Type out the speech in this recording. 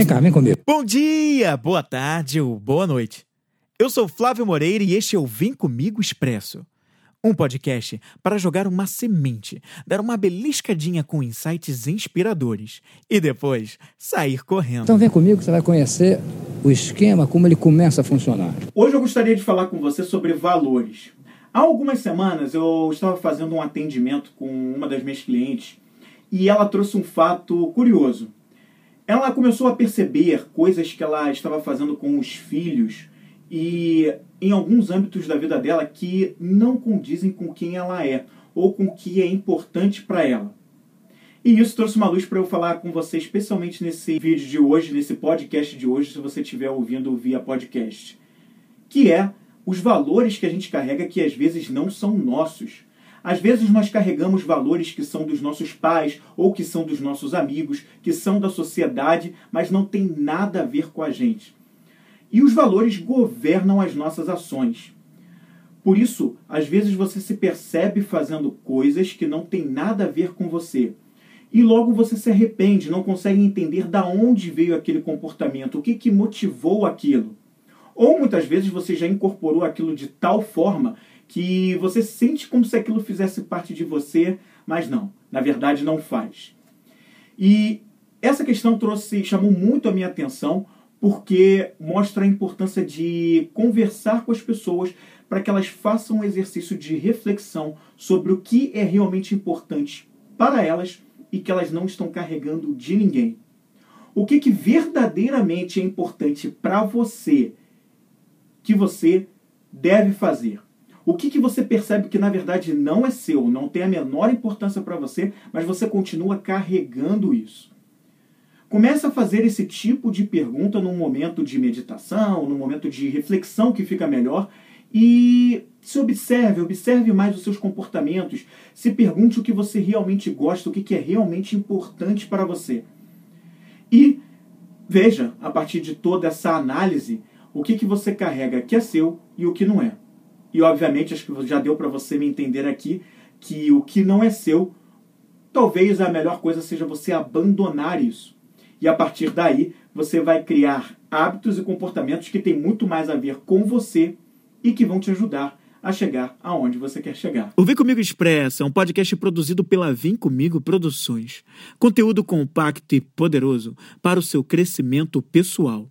Vem cá, vem comigo. Bom dia, boa tarde ou boa noite. Eu sou Flávio Moreira e este é o Vem Comigo Expresso. Um podcast para jogar uma semente, dar uma beliscadinha com insights inspiradores e depois sair correndo. Então vem comigo que você vai conhecer o esquema, como ele começa a funcionar. Hoje eu gostaria de falar com você sobre valores. Há algumas semanas eu estava fazendo um atendimento com uma das minhas clientes e ela trouxe um fato curioso ela começou a perceber coisas que ela estava fazendo com os filhos e em alguns âmbitos da vida dela que não condizem com quem ela é ou com o que é importante para ela. E isso trouxe uma luz para eu falar com você, especialmente nesse vídeo de hoje, nesse podcast de hoje, se você estiver ouvindo via podcast, que é os valores que a gente carrega que às vezes não são nossos, às vezes nós carregamos valores que são dos nossos pais ou que são dos nossos amigos, que são da sociedade, mas não tem nada a ver com a gente. E os valores governam as nossas ações. Por isso, às vezes você se percebe fazendo coisas que não tem nada a ver com você. E logo você se arrepende, não consegue entender da onde veio aquele comportamento, o que, que motivou aquilo. Ou muitas vezes você já incorporou aquilo de tal forma que você sente como se aquilo fizesse parte de você, mas não, na verdade não faz. E essa questão trouxe, chamou muito a minha atenção, porque mostra a importância de conversar com as pessoas para que elas façam um exercício de reflexão sobre o que é realmente importante para elas e que elas não estão carregando de ninguém. O que, que verdadeiramente é importante para você que você deve fazer. O que, que você percebe que na verdade não é seu, não tem a menor importância para você, mas você continua carregando isso? Comece a fazer esse tipo de pergunta num momento de meditação, num momento de reflexão que fica melhor e se observe, observe mais os seus comportamentos, se pergunte o que você realmente gosta, o que é realmente importante para você. E veja, a partir de toda essa análise, o que, que você carrega que é seu e o que não é. E obviamente, acho que já deu para você me entender aqui que o que não é seu, talvez a melhor coisa seja você abandonar isso. E a partir daí, você vai criar hábitos e comportamentos que têm muito mais a ver com você e que vão te ajudar a chegar aonde você quer chegar. O Vem Comigo Expressa é um podcast produzido pela Vem Comigo Produções. Conteúdo compacto e poderoso para o seu crescimento pessoal.